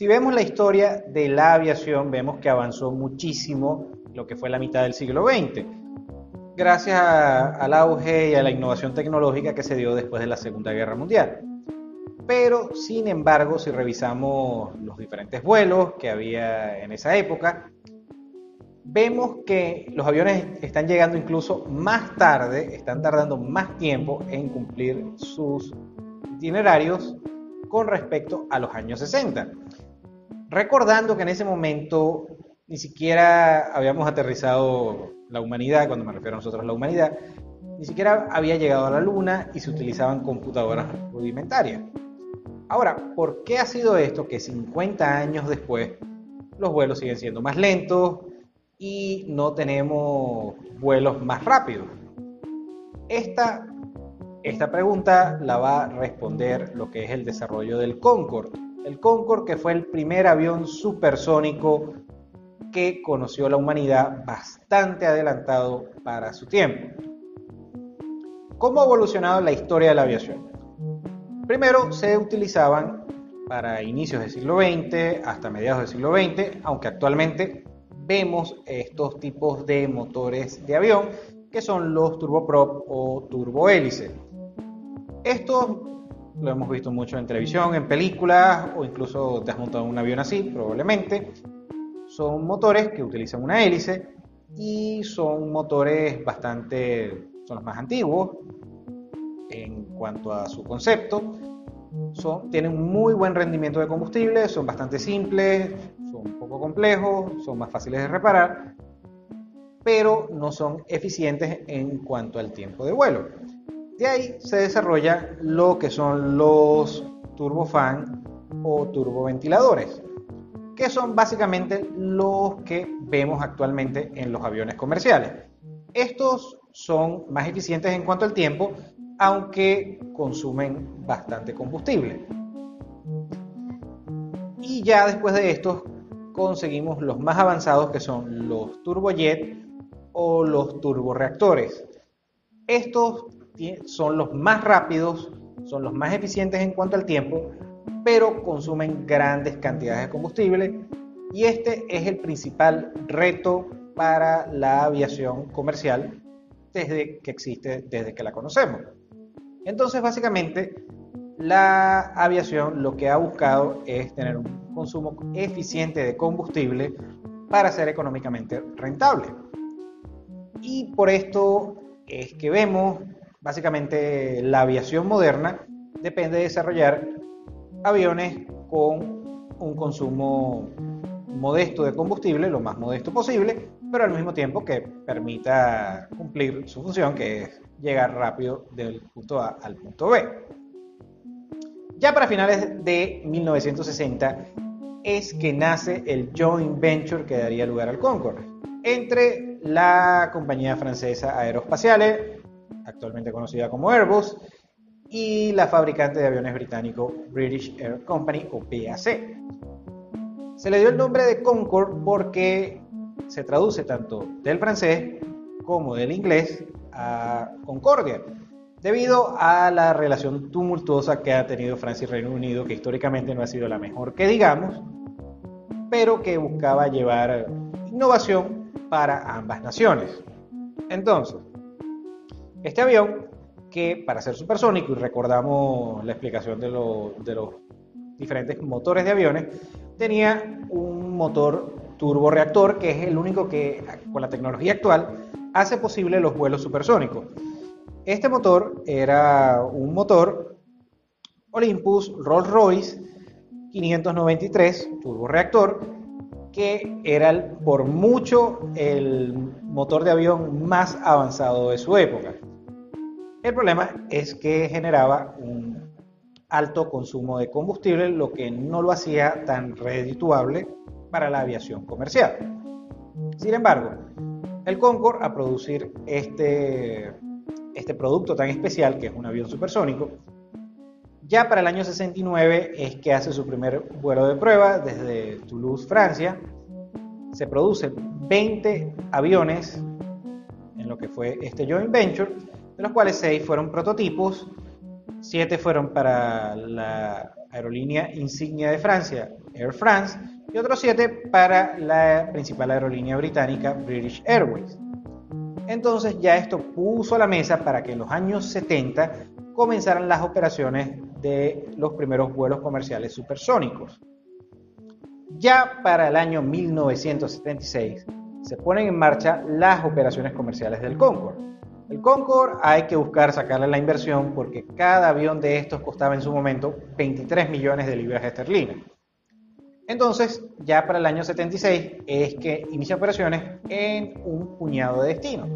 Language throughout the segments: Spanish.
Si vemos la historia de la aviación, vemos que avanzó muchísimo lo que fue la mitad del siglo XX, gracias al auge y a la innovación tecnológica que se dio después de la Segunda Guerra Mundial. Pero, sin embargo, si revisamos los diferentes vuelos que había en esa época, vemos que los aviones están llegando incluso más tarde, están tardando más tiempo en cumplir sus itinerarios con respecto a los años 60. Recordando que en ese momento ni siquiera habíamos aterrizado la humanidad, cuando me refiero a nosotros la humanidad, ni siquiera había llegado a la Luna y se utilizaban computadoras rudimentarias. Ahora, ¿por qué ha sido esto que 50 años después los vuelos siguen siendo más lentos y no tenemos vuelos más rápidos? Esta, pregunta la va a responder lo que es el desarrollo del Concorde. El Concorde que fue el primer avión supersónico que conoció la humanidad bastante adelantado para su tiempo. ¿Cómo ha evolucionado la historia de la aviación? Primero se utilizaban para inicios del siglo XX hasta mediados del siglo XX, aunque actualmente vemos estos tipos de motores de avión que son los turboprop o turbohélice. Esto lo hemos visto mucho en televisión, en películas o incluso te has montado un avión así, probablemente. Son motores que utilizan una hélice y son motores bastante, son los más antiguos en cuanto a su concepto. Son, tienen muy buen rendimiento de combustible, son bastante simples, son un poco complejos, son más fáciles de reparar, pero no son eficientes en cuanto al tiempo de vuelo. De ahí se desarrolla lo que son los turbofan o turboventiladores que son básicamente los que vemos actualmente en los aviones comerciales. Estos son más eficientes en cuanto al tiempo, aunque consumen bastante combustible. Y ya después de estos conseguimos los más avanzados que son los turbojet o los turboreactores. Estos son los más rápidos, son los más eficientes en cuanto al tiempo, pero consumen grandes cantidades de combustible y este es el principal reto para la aviación comercial desde que existe, desde que la conocemos. Entonces, básicamente, la aviación lo que ha buscado es tener un consumo eficiente de combustible para ser económicamente rentable. Y por esto es que vemos, básicamente, la aviación moderna depende de desarrollar aviones con un consumo modesto de combustible, lo más modesto posible, pero al mismo tiempo que permita cumplir su función, que es llegar rápido del punto A al punto B. Ya para finales de 1960 es que nace el joint venture que daría lugar al Concorde entre la compañía francesa Aeroespaciales, actualmente conocida como Airbus, y la fabricante de aviones británico British Air Company o BAC. Se le dio el nombre de Concorde porque se traduce tanto del francés como del inglés a Concordia, debido a la relación tumultuosa que ha tenido Francia y Reino Unido, que históricamente no ha sido la mejor que digamos, pero que buscaba llevar innovación para ambas naciones. Entonces, este avión que para ser supersónico, y recordamos la explicación de, los diferentes motores de aviones, tenía un motor turboreactor que es el único que con la tecnología actual hace posible los vuelos supersónicos. Este motor era un motor Olympus Rolls-Royce 593 turboreactor que era por mucho el motor de avión más avanzado de su época. El problema es que generaba un alto consumo de combustible, lo que no lo hacía tan redituable para la aviación comercial. Sin embargo, el Concorde, a producir este, este producto tan especial, que es un avión supersónico, ya para el año 69 es que hace su primer vuelo de prueba desde Toulouse, Francia. Se producen 20 aviones en lo que fue este joint venture de los cuales seis fueron prototipos, siete fueron para la aerolínea insignia de Francia, Air France, y otros 7 para la principal aerolínea británica, British Airways. Entonces ya esto puso a la mesa para que en los años 70 comenzaran las operaciones de los primeros vuelos comerciales supersónicos. Ya para el año 1976 se ponen en marcha las operaciones comerciales del Concorde. El Concorde hay que buscar sacarle la inversión porque cada avión de estos costaba en su momento 23 millones de libras esterlinas. Entonces, ya para el año 76 es que inicia operaciones en un puñado de destinos,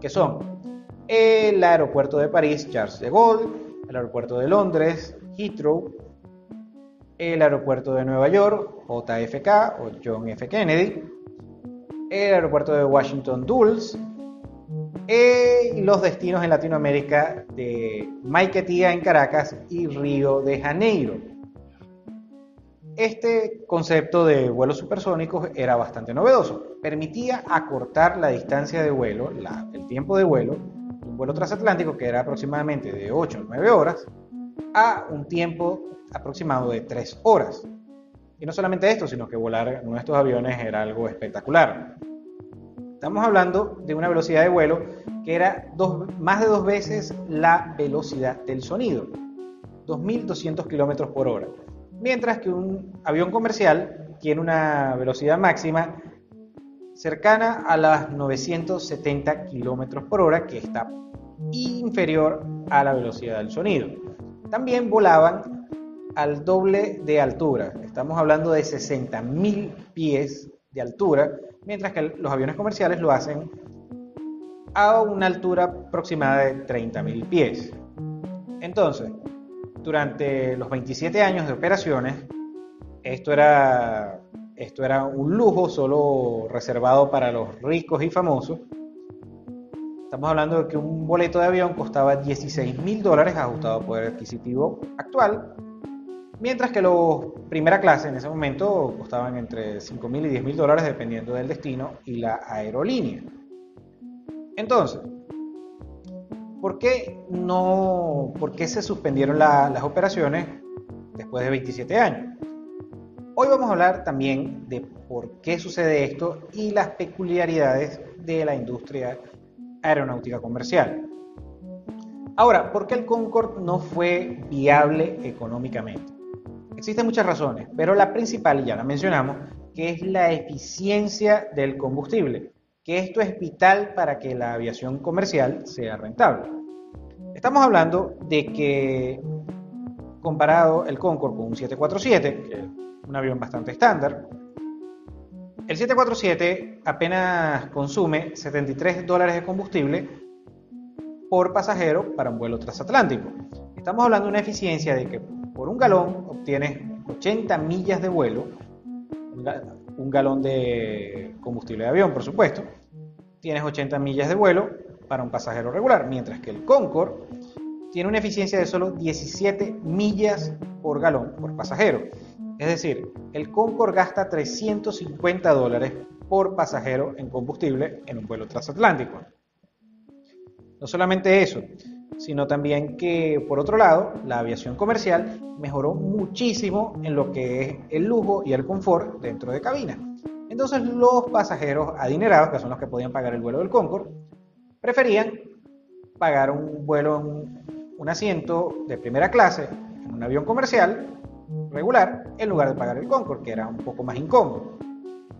que son el aeropuerto de París, Charles de Gaulle, el aeropuerto de Londres, Heathrow, el aeropuerto de Nueva York, JFK o John F. Kennedy, el aeropuerto de Washington Dulles, y los destinos en Latinoamérica de Maiquetía en Caracas y Río de Janeiro. Este concepto de vuelos supersónicos era bastante novedoso. Permitía acortar la distancia de vuelo, el tiempo de vuelo, un vuelo transatlántico que era aproximadamente de 8 o 9 horas, a un tiempo aproximado de 3 horas. Y no solamente esto, sino que volar en estos aviones era algo espectacular. Estamos hablando de una velocidad de vuelo que era más de dos veces la velocidad del sonido, 2.200 km por hora. Mientras que un avión comercial tiene una velocidad máxima cercana a las 970 km por hora, que está inferior a la velocidad del sonido. También volaban al doble de altura, estamos hablando de 60.000 pies de altura, mientras que los aviones comerciales lo hacen a una altura aproximada de 30.000 pies. Entonces, durante los 27 años de operaciones, esto era, esto era un lujo solo reservado para los ricos y famosos. Estamos hablando de que un boleto de avión costaba 16 mil dólares ajustado a poder adquisitivo actual mientras que los primera clase en ese momento costaban entre 5 mil y 10 mil dólares dependiendo del destino y la aerolínea. Entonces, ¿por qué, no, por qué se suspendieron las operaciones después de 27 años? Hoy vamos a hablar también de por qué sucede esto y las peculiaridades de la industria aeronáutica comercial. Ahora, ¿por qué el Concorde no fue viable económicamente? Existen muchas razones, pero la principal, y ya la mencionamos, que es la eficiencia del combustible, que esto es vital para que la aviación comercial sea rentable. Estamos hablando de que comparado el Concorde con un 747, que es un avión bastante estándar, el 747 apenas consume 73 dólares de combustible por pasajero para un vuelo transatlántico. Estamos hablando de una eficiencia de que por un galón obtienes 80 millas de vuelo, un galón de combustible de avión, por supuesto. Tienes 80 millas de vuelo para un pasajero regular, mientras que el Concorde tiene una eficiencia de solo 17 millas por galón por pasajero. Es decir, el Concorde gasta 350 dólares por pasajero en combustible en un vuelo transatlántico. No solamente eso, sino también que, por otro lado, la aviación comercial mejoró muchísimo en lo que es el lujo y el confort dentro de cabina. Entonces los pasajeros adinerados, que son los que podían pagar el vuelo del Concorde, preferían pagar un vuelo en un asiento de primera clase en un avión comercial regular en lugar de pagar el Concorde, que era un poco más incómodo.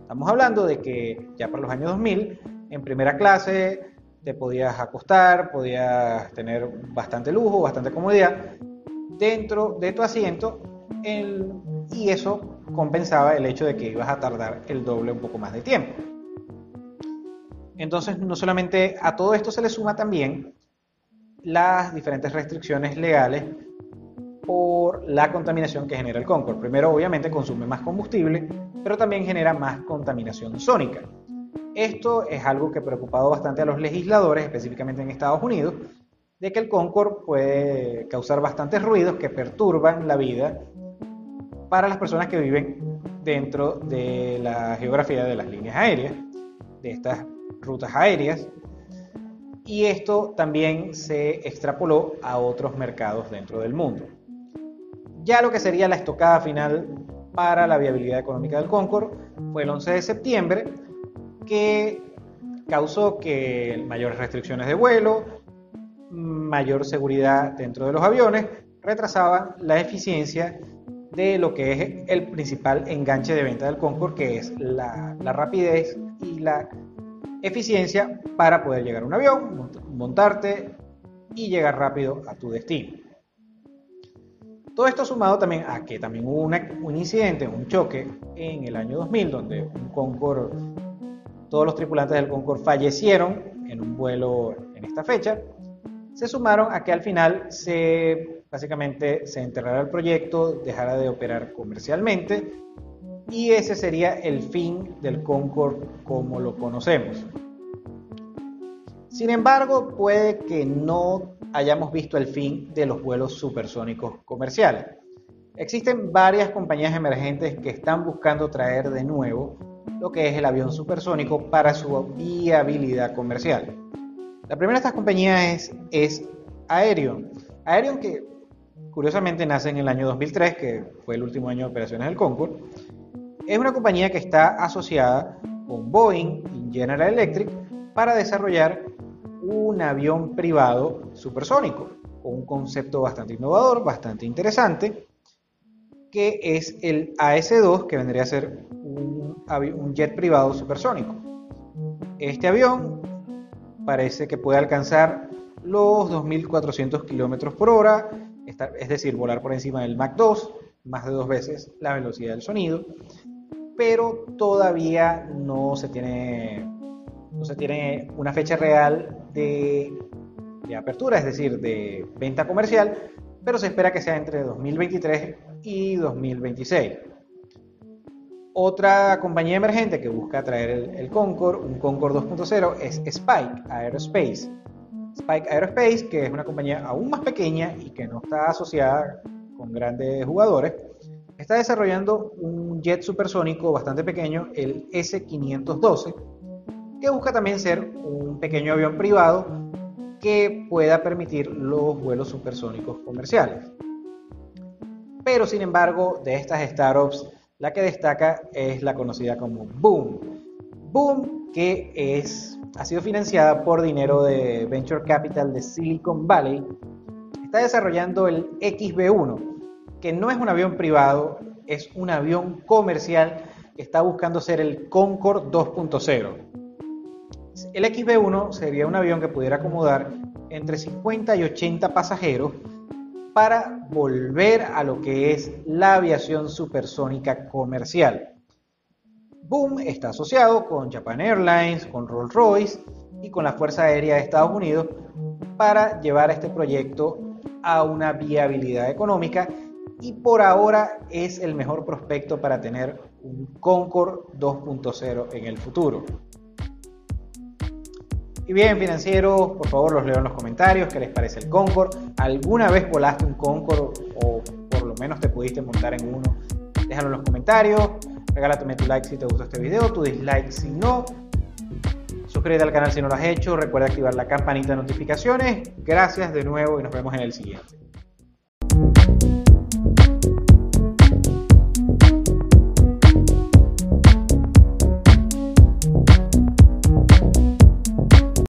Estamos hablando de que ya para los años 2000, en primera clase te podías acostar, podías tener bastante lujo, bastante comodidad dentro de tu asiento y eso compensaba el hecho de que ibas a tardar el doble un poco más de tiempo. Entonces, no solamente a todo esto se le suma también las diferentes restricciones legales por la contaminación que genera el Concorde. Primero, obviamente, consume más combustible, pero también genera más contaminación sónica. Esto es algo que ha preocupado bastante a los legisladores, específicamente en Estados Unidos, de que el Concorde puede causar bastantes ruidos que perturban la vida para las personas que viven dentro de la geografía de las líneas aéreas, de estas rutas aéreas, y esto también se extrapoló a otros mercados dentro del mundo. Ya lo que sería la estocada final para la viabilidad económica del Concorde fue el 11 de septiembre, que causó que mayores restricciones de vuelo, mayor seguridad dentro de los aviones, retrasaban la eficiencia de lo que es el principal enganche de venta del Concorde, que es la, rapidez y la eficiencia para poder llegar a un avión, montarte y llegar rápido a tu destino. Todo esto sumado también a que también hubo un incidente, un choque en el año 2000, donde un Concorde, todos los tripulantes del Concorde fallecieron en un vuelo en esta fecha, se sumaron a que al final se básicamente se enterrara el proyecto, dejara de operar comercialmente y ese sería el fin del Concorde como lo conocemos. Sin embargo, puede que no hayamos visto el fin de los vuelos supersónicos comerciales. Existen varias compañías emergentes que están buscando traer de nuevo lo que es el avión supersónico para su viabilidad comercial. La primera de estas compañías es, es Aerion. Aerion que curiosamente nace en el año 2003, que fue el último año de operaciones del Concorde, es una compañía que está asociada con Boeing y General Electric para desarrollar un avión privado supersónico, con un concepto bastante innovador, bastante interesante, que es el AS-2, que vendría a ser un, jet privado supersónico. Este avión parece que puede alcanzar los 2.400 km por hora, es decir, volar por encima del Mach 2, más de dos veces la velocidad del sonido, pero todavía no se tiene, no se tiene una fecha real de apertura, es decir, de venta comercial, pero se espera que sea entre 2023 y 2026. Otra compañía emergente que busca traer el, el Concorde, un Concorde 2.0, es Spike Aerospace. Spike Aerospace, que es una compañía aún más pequeña y que no está asociada con grandes jugadores, está desarrollando un jet supersónico bastante pequeño, el S-512, que busca también ser un pequeño avión privado que pueda permitir los vuelos supersónicos comerciales. Pero sin embargo, de estas startups, la que destaca es la conocida como Boom. Boom, que es, ha sido financiada por dinero de Venture Capital de Silicon Valley, está desarrollando el XB1, que no es un avión privado, es un avión comercial que está buscando ser el Concorde 2.0. El XB1 sería un avión que pudiera acomodar entre 50 y 80 pasajeros para volver a lo que es la aviación supersónica comercial. Boom está asociado con Japan Airlines, con Rolls-Royce y con la Fuerza Aérea de Estados Unidos para llevar este proyecto a una viabilidad económica y por ahora es el mejor prospecto para tener un Concorde 2.0 en el futuro. Y bien, financieros, por favor los leo en los comentarios, qué les parece el Concorde. ¿Alguna vez volaste un Concorde o por lo menos te pudiste montar en uno? Déjalo en los comentarios, regálame tu like si te gustó este video, tu dislike si no. Suscríbete al canal si no lo has hecho, recuerda activar la campanita de notificaciones. Gracias de nuevo y nos vemos en el siguiente.